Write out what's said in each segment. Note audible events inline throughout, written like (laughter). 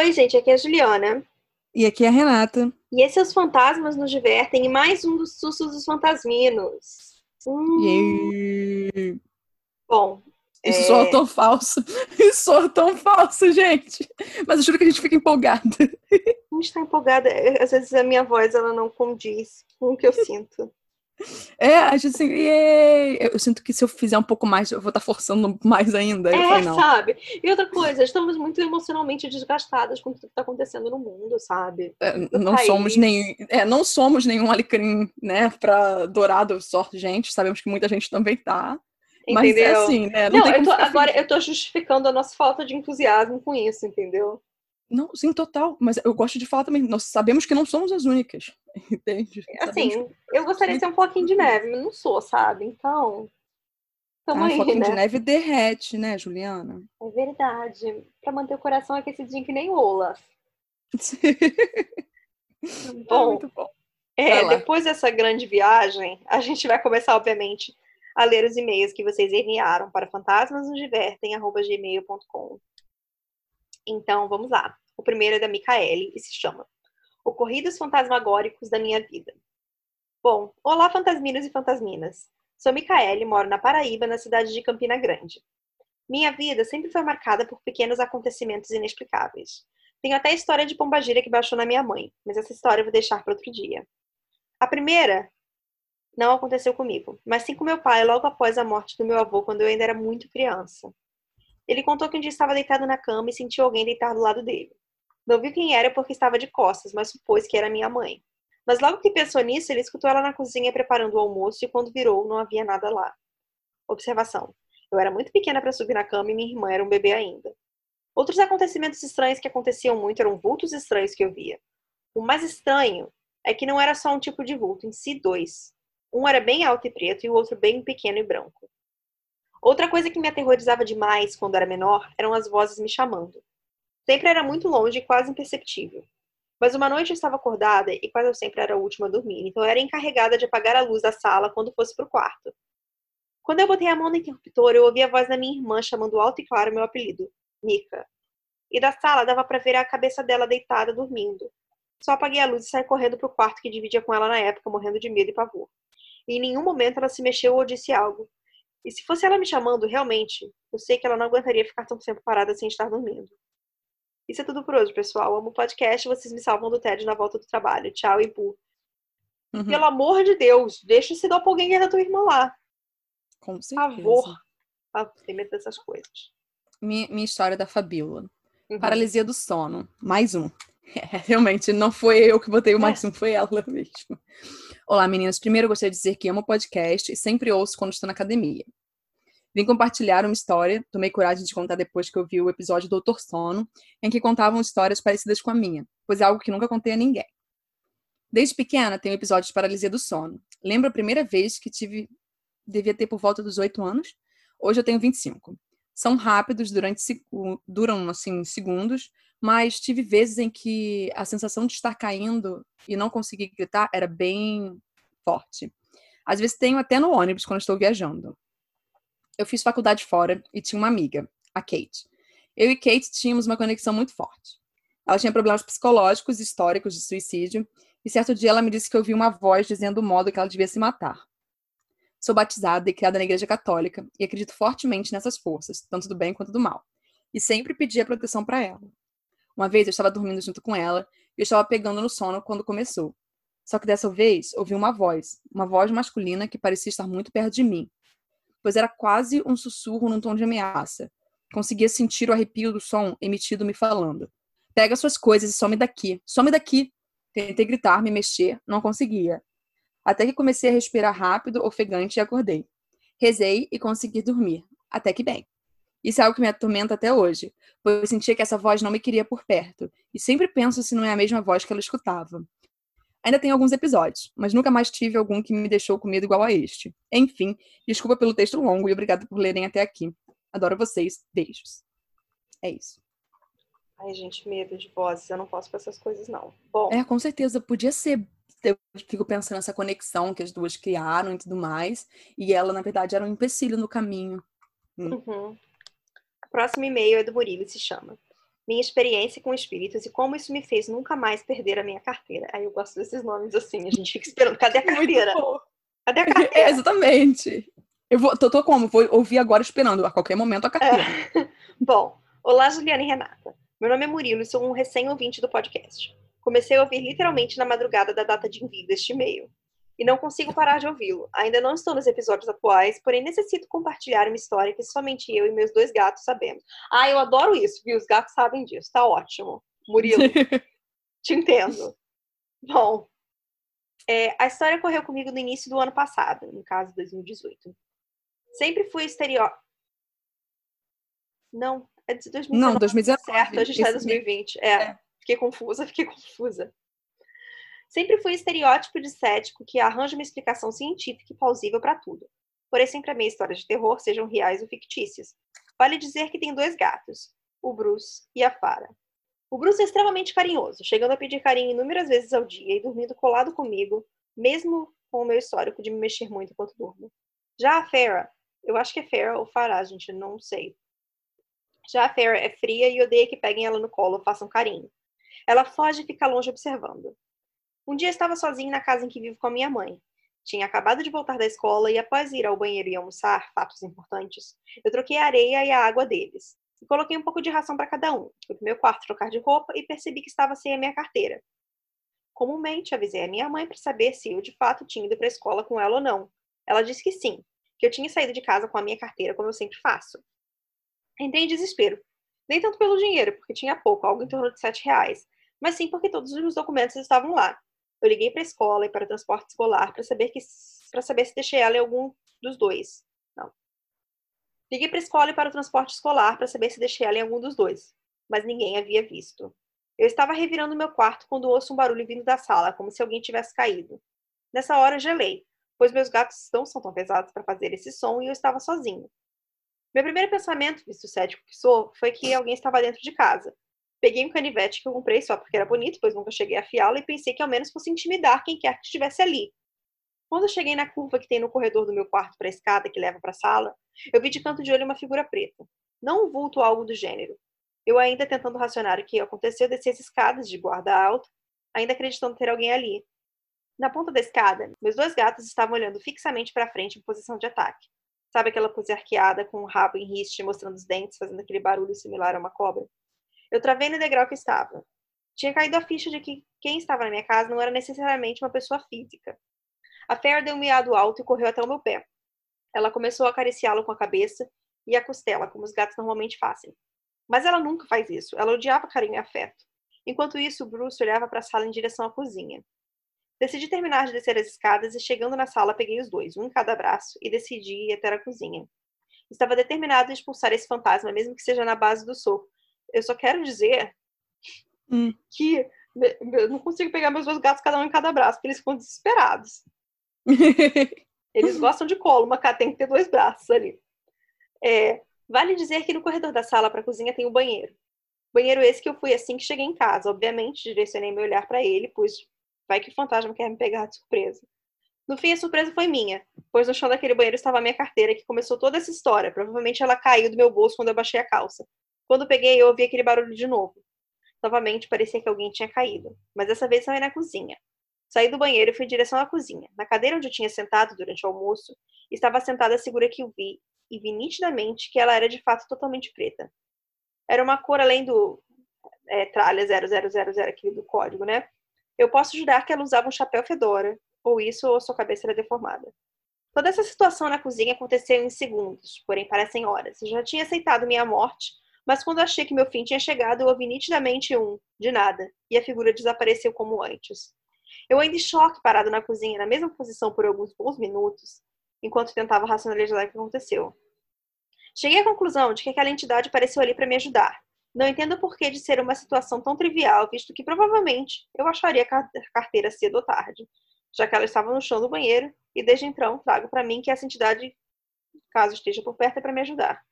Oi, gente, aqui é a Juliana. E aqui é a Renata. E esses Os Fantasmas nos divertem em mais um dos sustos dos fantasminos. Hum. Bom. Isso é... soa tão falso. (laughs) Isso soa tão falso, gente. Mas eu juro que a gente fica empolgada. (laughs) A gente tá empolgada. Às vezes a minha voz ela não condiz com o que eu (laughs) sinto. É, acho assim, eu sinto que se eu fizer um pouco mais, eu vou estar forçando mais ainda. É, falei, sabe? E outra coisa, estamos muito emocionalmente desgastadas com tudo que está acontecendo no mundo, sabe? É, não país. somos nem, é, não somos nenhum alecrim, né, para dourado só, gente. Sabemos que muita gente também tá. Entendeu? Mas é assim, né? Não, não eu tô, agora eu tô justificando a nossa falta de entusiasmo com isso, entendeu? Não, sim, total. Mas eu gosto de falar também. Nós sabemos que não somos as únicas. (laughs) Entende? Assim, sabemos... eu gostaria de ser um floquinho de neve, mas não sou, sabe? Então. Tamo ah, aí, floquinho né? de neve derrete, né, Juliana? É verdade. Pra manter o coração aquecidinho que nem Ola. (laughs) bom, é muito bom. É, depois dessa grande viagem, a gente vai começar, obviamente, a ler os e-mails que vocês enviaram para fantasmasnosdivertem.gmail.com. Então, vamos lá. O primeiro é da Micaele e se chama Ocorridos Fantasmagóricos da Minha Vida. Bom, olá fantasminos e fantasminas. Sou Micaele, moro na Paraíba, na cidade de Campina Grande. Minha vida sempre foi marcada por pequenos acontecimentos inexplicáveis. Tenho até a história de pombagira que baixou na minha mãe, mas essa história eu vou deixar para outro dia. A primeira não aconteceu comigo, mas sim com meu pai logo após a morte do meu avô quando eu ainda era muito criança. Ele contou que um dia estava deitado na cama e sentiu alguém deitar do lado dele. Não viu quem era porque estava de costas, mas supôs que era minha mãe. Mas logo que pensou nisso, ele escutou ela na cozinha preparando o almoço e quando virou, não havia nada lá. Observação. Eu era muito pequena para subir na cama e minha irmã era um bebê ainda. Outros acontecimentos estranhos que aconteciam muito eram vultos estranhos que eu via. O mais estranho é que não era só um tipo de vulto, em si dois. Um era bem alto e preto e o outro bem pequeno e branco. Outra coisa que me aterrorizava demais quando era menor eram as vozes me chamando. Sempre era muito longe e quase imperceptível. Mas uma noite eu estava acordada e quase eu sempre era a última a dormir, então eu era encarregada de apagar a luz da sala quando fosse para o quarto. Quando eu botei a mão no interruptor, eu ouvi a voz da minha irmã chamando alto e claro meu apelido, Mika. E da sala dava para ver a cabeça dela deitada dormindo. Só apaguei a luz e saí correndo para o quarto que dividia com ela na época, morrendo de medo e pavor. E em nenhum momento ela se mexeu ou disse algo. E se fosse ela me chamando, realmente, eu sei que ela não aguentaria ficar tanto tempo parada sem estar dormindo. Isso é tudo por hoje, pessoal. Amo o podcast, vocês me salvam do tédio na volta do trabalho. Tchau e pu. Uhum. Pelo amor de Deus, deixa esse doppelganger da tua irmã lá. Com certeza. Por favor. Ah, tem medo dessas coisas. Minha, minha história da Fabíola. Uhum. Paralisia do sono. Mais um. (laughs) É, realmente, não foi eu que botei o mais é. um, foi ela mesmo. Olá, meninas. Primeiro, gostaria de dizer que amo podcast e sempre ouço quando estou na academia. Vim compartilhar uma história, tomei coragem de contar depois que eu vi o episódio Doutor Sono, em que contavam histórias parecidas com a minha, pois é algo que nunca contei a ninguém. Desde pequena, tenho episódios de paralisia do sono. Lembro a primeira vez que tive, devia ter por volta dos 8 anos. Hoje eu tenho 25. São rápidos, durante, duram assim segundos, mas tive vezes em que a sensação de estar caindo e não conseguir gritar era bem forte. Às vezes tenho até no ônibus quando estou viajando. Eu fiz faculdade fora e tinha uma amiga, a Kate. Eu e Kate tínhamos uma conexão muito forte. Ela tinha problemas psicológicos e históricos de suicídio, e certo dia ela me disse que ouviu uma voz dizendo o modo que ela devia se matar. Sou batizada e criada na igreja católica e acredito fortemente nessas forças, tanto do bem quanto do mal, e sempre pedi a proteção para ela. Uma vez eu estava dormindo junto com ela e eu estava pegando no sono quando começou. Só que dessa vez ouvi uma voz, uma voz masculina que parecia estar muito perto de mim, pois era quase um sussurro num tom de ameaça. Conseguia sentir o arrepio do som emitido me falando: Pega suas coisas e some daqui, some daqui. Tentei gritar, me mexer, não conseguia. Até que comecei a respirar rápido, ofegante e acordei. Rezei e consegui dormir. Até que bem. Isso é algo que me atormenta até hoje, pois sentia que essa voz não me queria por perto, e sempre penso se não é a mesma voz que ela escutava. Ainda tem alguns episódios, mas nunca mais tive algum que me deixou com medo igual a este. Enfim, desculpa pelo texto longo e obrigada por lerem até aqui. Adoro vocês. Beijos. É isso. Ai, gente, medo de vozes. Eu não posso com essas coisas, não. Bom. É, com certeza. Podia ser. Eu fico pensando nessa conexão que as duas criaram e tudo mais. E ela, na verdade, era um empecilho no caminho. Hum. Uhum. Próximo e-mail é do Murilo e se chama minha experiência com espíritos e como isso me fez nunca mais perder a minha carteira. Aí eu gosto desses nomes assim, a gente fica esperando. Cadê a (laughs) carteira? Cadê a (laughs) carteira? É, exatamente. Eu vou, tô, tô como? Vou ouvir agora esperando a qualquer momento a carteira. É. (laughs) Bom, olá Juliana e Renata. Meu nome é Murilo e sou um recém-ouvinte do podcast. Comecei a ouvir literalmente na madrugada da data de envio deste e-mail e não consigo parar de ouvi-lo. Ainda não estou nos episódios atuais, porém necessito compartilhar uma história que somente eu e meus dois gatos sabemos. Ah, eu adoro isso, viu? Os gatos sabem disso. Tá ótimo. Murilo, (laughs) te entendo. Bom, é, a história ocorreu comigo no início do ano passado, no caso 2018. Sempre fui estereótipo. Não, é de 2019. Não, 2019. Certo, a gente está em 2020. É, é, fiquei confusa, fiquei confusa. Sempre fui estereótipo de cético que arranja uma explicação científica e plausível para tudo. Porém, sempre amei histórias de terror, sejam reais ou fictícias. Vale dizer que tem dois gatos, o Bruce e a Fara. O Bruce é extremamente carinhoso, chegando a pedir carinho inúmeras vezes ao dia e dormindo colado comigo, mesmo com o meu histórico de me mexer muito enquanto durmo. Já a Farah, eu acho que é Farah ou Farah, gente, não sei. Já a Farah é fria e odeia que peguem ela no colo ou façam carinho. Ela foge e fica longe observando. Um dia estava sozinho na casa em que vivo com a minha mãe. Tinha acabado de voltar da escola e, após ir ao banheiro e almoçar, fatos importantes, eu troquei a areia e a água deles. E coloquei um pouco de ração para cada um. Fui pro meu quarto trocar de roupa e percebi que estava sem a minha carteira. Comumente avisei a minha mãe para saber se eu de fato tinha ido para a escola com ela ou não. Ela disse que sim, que eu tinha saído de casa com a minha carteira, como eu sempre faço. Entrei em desespero. Nem tanto pelo dinheiro, porque tinha pouco, algo em torno de sete reais, mas sim porque todos os documentos estavam lá. Eu liguei para a escola e para o transporte escolar para saber que para saber se deixei ela em algum dos dois. Não. Liguei para a escola e para o transporte escolar para saber se deixei ela em algum dos dois, mas ninguém havia visto. Eu estava revirando meu quarto quando ouço um barulho vindo da sala, como se alguém tivesse caído. Nessa hora gelei, pois meus gatos não são tão pesados para fazer esse som e eu estava sozinho. Meu primeiro pensamento, visto cético que sou, foi que alguém estava dentro de casa, Peguei um canivete que eu comprei só porque era bonito, pois nunca cheguei a afiá-lo e pensei que ao menos fosse intimidar quem quer que estivesse ali. Quando eu cheguei na curva que tem no corredor do meu quarto para a escada que leva para a sala, eu vi de canto de olho uma figura preta. Não um vulto ou algo do gênero. Eu ainda tentando racionar o que aconteceu, desci as escadas de guarda alto, ainda acreditando ter alguém ali. Na ponta da escada, meus dois gatos estavam olhando fixamente para frente em posição de ataque. Sabe aquela pose arqueada com o rabo em riste, mostrando os dentes, fazendo aquele barulho similar a uma cobra? Eu travei no degrau que estava. Tinha caído a ficha de que quem estava na minha casa não era necessariamente uma pessoa física. A Fer deu um miado alto e correu até o meu pé. Ela começou a acariciá-lo com a cabeça e a costela, como os gatos normalmente fazem. Mas ela nunca faz isso. Ela odiava carinho e afeto. Enquanto isso, Bruce olhava para a sala em direção à cozinha. Decidi terminar de descer as escadas e, chegando na sala, peguei os dois, um em cada braço, e decidi ir até a cozinha. Estava determinado a expulsar esse fantasma, mesmo que seja na base do soco, eu só quero dizer hum. que eu não consigo pegar meus dois gatos cada um em cada braço, porque eles ficam desesperados. (laughs) eles gostam de colo, uma tem que ter dois braços ali. É, vale dizer que no corredor da sala para a cozinha tem o um banheiro. Banheiro esse que eu fui assim que cheguei em casa. Obviamente, direcionei meu olhar para ele, pois vai que o fantasma quer me pegar de surpresa. No fim, a surpresa foi minha, pois no chão daquele banheiro estava a minha carteira, que começou toda essa história. Provavelmente ela caiu do meu bolso quando eu baixei a calça. Quando peguei, eu ouvi aquele barulho de novo. Novamente, parecia que alguém tinha caído, mas dessa vez estava na cozinha. Saí do banheiro e fui em direção à cozinha. Na cadeira onde eu tinha sentado durante o almoço, estava sentada a figura que eu vi, e vi nitidamente que ela era de fato totalmente preta. Era uma cor além do é, tralha 0000, aquele do código, né? Eu posso jurar que ela usava um chapéu fedora, ou isso, ou sua cabeça era deformada. Toda essa situação na cozinha aconteceu em segundos, porém parecem horas. Eu já tinha aceitado minha morte mas quando achei que meu fim tinha chegado, eu ouvi nitidamente um de nada, e a figura desapareceu como antes. Eu ainda em choque, parado na cozinha, na mesma posição por alguns bons minutos, enquanto tentava racionalizar o que aconteceu. Cheguei à conclusão de que aquela entidade apareceu ali para me ajudar. Não entendo o porquê de ser uma situação tão trivial, visto que provavelmente eu acharia a carteira cedo ou tarde, já que ela estava no chão do banheiro, e desde então trago para mim que essa entidade, caso esteja por perto, é para me ajudar.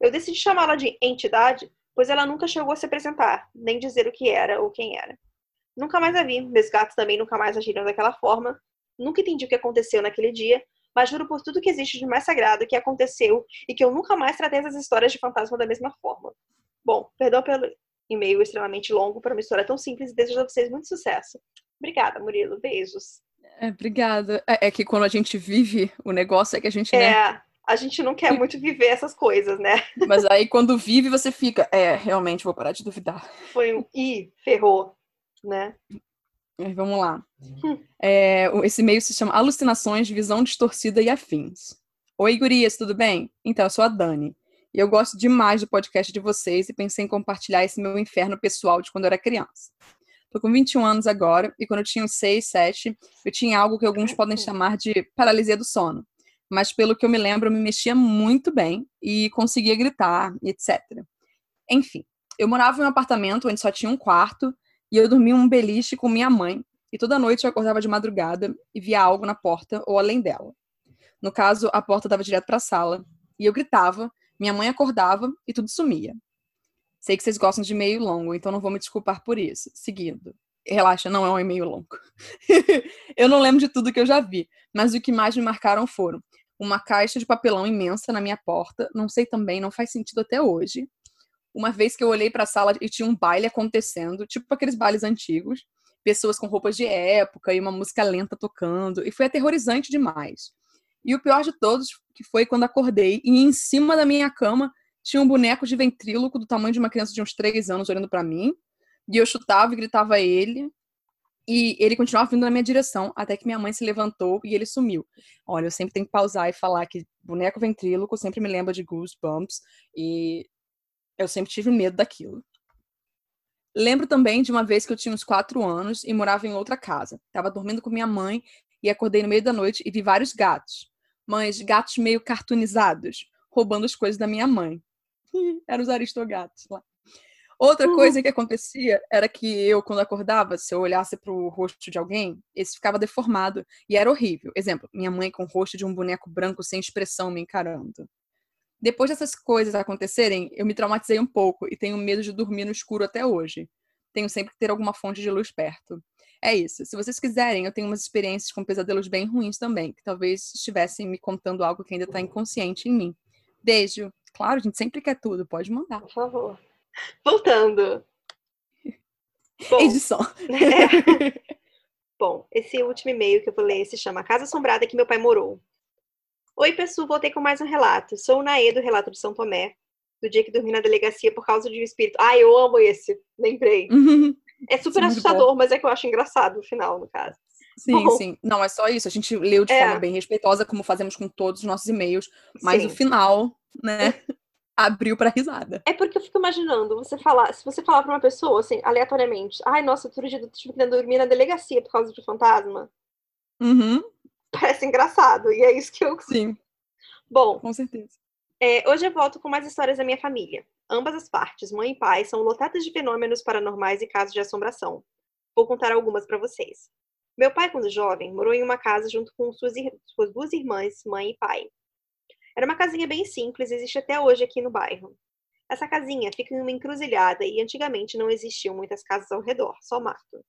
Eu decidi chamá-la de entidade, pois ela nunca chegou a se apresentar, nem dizer o que era ou quem era. Nunca mais a vi, meus gatos também nunca mais agiram daquela forma. Nunca entendi o que aconteceu naquele dia, mas juro por tudo que existe de mais sagrado que aconteceu e que eu nunca mais tratei essas histórias de fantasma da mesma forma. Bom, perdão pelo e-mail extremamente longo para uma história tão simples e desejo a vocês muito sucesso. Obrigada, Murilo. Beijos. É, obrigada. É, é, que quando a gente vive o negócio é que a gente. É, né? A gente não quer muito viver essas coisas, né? (laughs) Mas aí quando vive, você fica. É, realmente vou parar de duvidar. Foi um. Ih, ferrou, né? Vamos lá. Hum. É, esse e-mail se chama Alucinações, Visão Distorcida e Afins. Oi, gurias, tudo bem? Então, eu sou a Dani. E eu gosto demais do podcast de vocês e pensei em compartilhar esse meu inferno pessoal de quando eu era criança. Tô com 21 anos agora e quando eu tinha uns 6, 7, eu tinha algo que alguns podem (laughs) chamar de paralisia do sono. Mas pelo que eu me lembro, eu me mexia muito bem e conseguia gritar, etc. Enfim, eu morava em um apartamento onde só tinha um quarto e eu dormia um beliche com minha mãe. E toda noite eu acordava de madrugada e via algo na porta ou além dela. No caso, a porta dava direto para a sala. E eu gritava, minha mãe acordava e tudo sumia. Sei que vocês gostam de e-mail longo, então não vou me desculpar por isso. Seguindo. Relaxa, não é um e-mail longo. (laughs) eu não lembro de tudo que eu já vi, mas o que mais me marcaram foram uma caixa de papelão imensa na minha porta, não sei também, não faz sentido até hoje. Uma vez que eu olhei para a sala e tinha um baile acontecendo, tipo aqueles bailes antigos, pessoas com roupas de época e uma música lenta tocando, e foi aterrorizante demais. E o pior de todos que foi quando acordei e em cima da minha cama tinha um boneco de ventríloco do tamanho de uma criança de uns três anos olhando para mim. E eu chutava e gritava ele. E ele continuava vindo na minha direção, até que minha mãe se levantou e ele sumiu. Olha, eu sempre tenho que pausar e falar que boneco ventríloco sempre me lembra de Goosebumps. E eu sempre tive medo daquilo. Lembro também de uma vez que eu tinha uns quatro anos e morava em outra casa. Tava dormindo com minha mãe e acordei no meio da noite e vi vários gatos mas gatos meio cartoonizados, roubando as coisas da minha mãe. (laughs) Eram os aristogatos lá. Outra uhum. coisa que acontecia era que eu, quando acordava, se eu olhasse para o rosto de alguém, esse ficava deformado e era horrível. Exemplo, minha mãe com o rosto de um boneco branco sem expressão me encarando. Depois dessas coisas acontecerem, eu me traumatizei um pouco e tenho medo de dormir no escuro até hoje. Tenho sempre que ter alguma fonte de luz perto. É isso. Se vocês quiserem, eu tenho umas experiências com pesadelos bem ruins também, que talvez estivessem me contando algo que ainda está inconsciente em mim. Beijo. Claro, a gente sempre quer tudo, pode mandar. Por favor. Voltando. Bom, Edição. É. (laughs) Bom, esse último e-mail que eu vou ler se chama Casa Assombrada que meu pai morou. Oi, pessoal, voltei com mais um relato. Sou o Naê do Relato de São Tomé, do dia que dormi na delegacia por causa de um espírito. Ai, eu amo esse. Lembrei. É super sim, assustador, mas é que eu acho engraçado no final, no caso. Sim, Bom, sim. Não, é só isso. A gente leu de é. forma bem respeitosa, como fazemos com todos os nossos e-mails, mas sim. o final, né, (laughs) abriu pra risada. É porque eu fico imaginando, você falar, se você falar pra uma pessoa, assim, aleatoriamente, ai, nossa, outro dia eu tive que dormir na delegacia por causa de fantasma. Uhum. Parece engraçado, e é isso que eu. (laughs) Sim. Bom. Com certeza. É, hoje eu volto com mais histórias da minha família. Ambas as partes, mãe e pai, são lotadas de fenômenos paranormais e casos de assombração. Vou contar algumas para vocês. Meu pai, quando jovem, morou em uma casa junto com suas, suas duas irmãs, mãe e pai. Era uma casinha bem simples, existe até hoje aqui no bairro. Essa casinha fica em uma encruzilhada e antigamente não existiam muitas casas ao redor, só mato.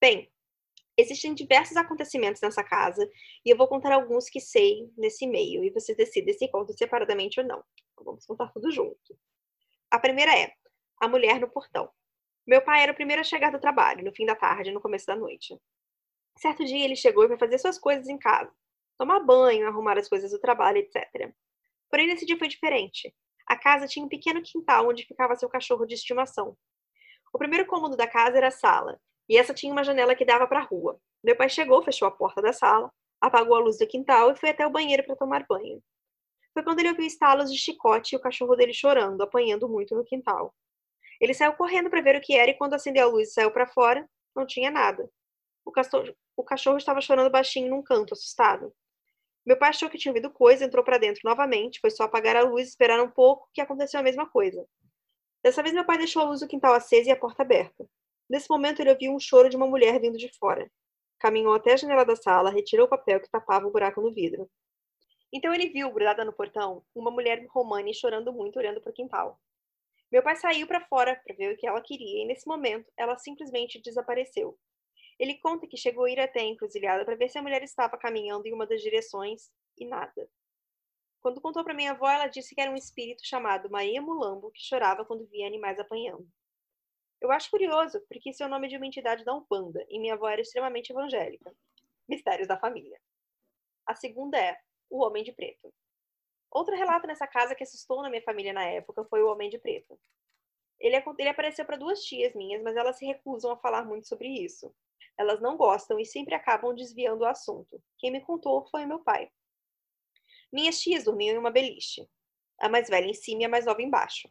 Bem, Existem diversos acontecimentos nessa casa e eu vou contar alguns que sei nesse e-mail e você decide se conta separadamente ou não. Então, vamos contar tudo junto. A primeira é a mulher no portão. Meu pai era o primeiro a chegar do trabalho, no fim da tarde, no começo da noite. Certo dia ele chegou e foi fazer suas coisas em casa, tomar banho, arrumar as coisas do trabalho, etc. Porém, nesse dia foi diferente. A casa tinha um pequeno quintal onde ficava seu cachorro de estimação. O primeiro cômodo da casa era a sala, e essa tinha uma janela que dava para a rua. Meu pai chegou, fechou a porta da sala, apagou a luz do quintal e foi até o banheiro para tomar banho. Foi quando ele ouviu estalos de chicote e o cachorro dele chorando, apanhando muito no quintal. Ele saiu correndo para ver o que era e quando acendeu a luz e saiu para fora, não tinha nada. O cachorro, o cachorro estava chorando baixinho num canto, assustado. Meu pai achou que tinha ouvido coisa, entrou para dentro novamente, foi só apagar a luz e esperar um pouco que aconteceu a mesma coisa. Dessa vez meu pai deixou a luz do quintal acesa e a porta aberta. Nesse momento, ele ouviu um choro de uma mulher vindo de fora. Caminhou até a janela da sala, retirou o papel que tapava o buraco no vidro. Então ele viu, grudada no portão, uma mulher romani chorando muito, olhando para o quintal. Meu pai saiu para fora para ver o que ela queria e, nesse momento, ela simplesmente desapareceu. Ele conta que chegou a ir até a encruzilhada para ver se a mulher estava caminhando em uma das direções e nada. Quando contou para minha avó, ela disse que era um espírito chamado Maia Mulambo que chorava quando via animais apanhando. Eu acho curioso, porque esse é o nome de uma entidade da Umbanda, e minha avó era extremamente evangélica. Mistérios da família. A segunda é O Homem de Preto. Outro relato nessa casa que assustou na minha família na época foi o Homem de Preto. Ele, ele apareceu para duas tias minhas, mas elas se recusam a falar muito sobre isso. Elas não gostam e sempre acabam desviando o assunto. Quem me contou foi meu pai. Minhas tias dormiam em uma beliche. A mais velha em cima e a mais nova embaixo.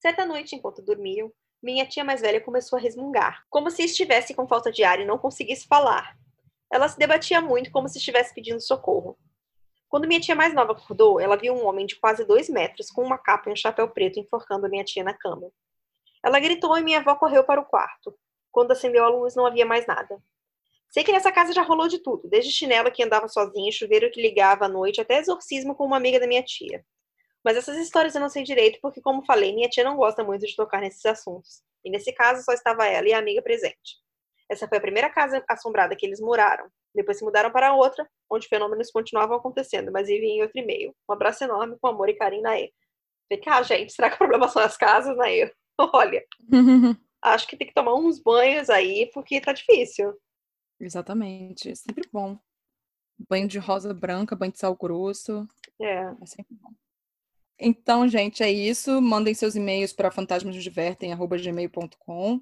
Certa noite, enquanto dormiam, minha tia mais velha começou a resmungar, como se estivesse com falta de ar e não conseguisse falar. Ela se debatia muito, como se estivesse pedindo socorro. Quando minha tia mais nova acordou, ela viu um homem de quase dois metros, com uma capa e um chapéu preto, enforcando minha tia na cama. Ela gritou e minha avó correu para o quarto. Quando acendeu a luz, não havia mais nada. Sei que nessa casa já rolou de tudo, desde chinela que andava sozinha, chuveiro que ligava à noite, até exorcismo com uma amiga da minha tia. Mas essas histórias eu não sei direito, porque, como falei, minha tia não gosta muito de tocar nesses assuntos. E nesse caso só estava ela e a amiga presente. Essa foi a primeira casa assombrada que eles moraram. Depois se mudaram para outra, onde fenômenos continuavam acontecendo, mas vivem em outro e-mail. Um abraço enorme, com amor e carinho na E. Falei, ah, gente, será que o problema são as casas, na E? (laughs) Olha, (laughs) acho que tem que tomar uns banhos aí, porque tá difícil. Exatamente, é sempre bom. Banho de rosa branca, banho de sal grosso. É. É sempre bom. Então, gente, é isso. Mandem seus e-mails para fantasmasdivertem.gmail.com.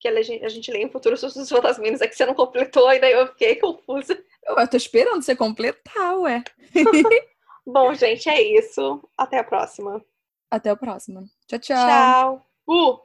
Que a gente, a gente lê em futuro sobre os fantasminos, é que você não completou, e daí eu fiquei confusa. Eu, eu tô esperando você completar, ué. (laughs) Bom, gente, é isso. Até a próxima. Até a próxima. Tchau, tchau. Tchau. Ooh,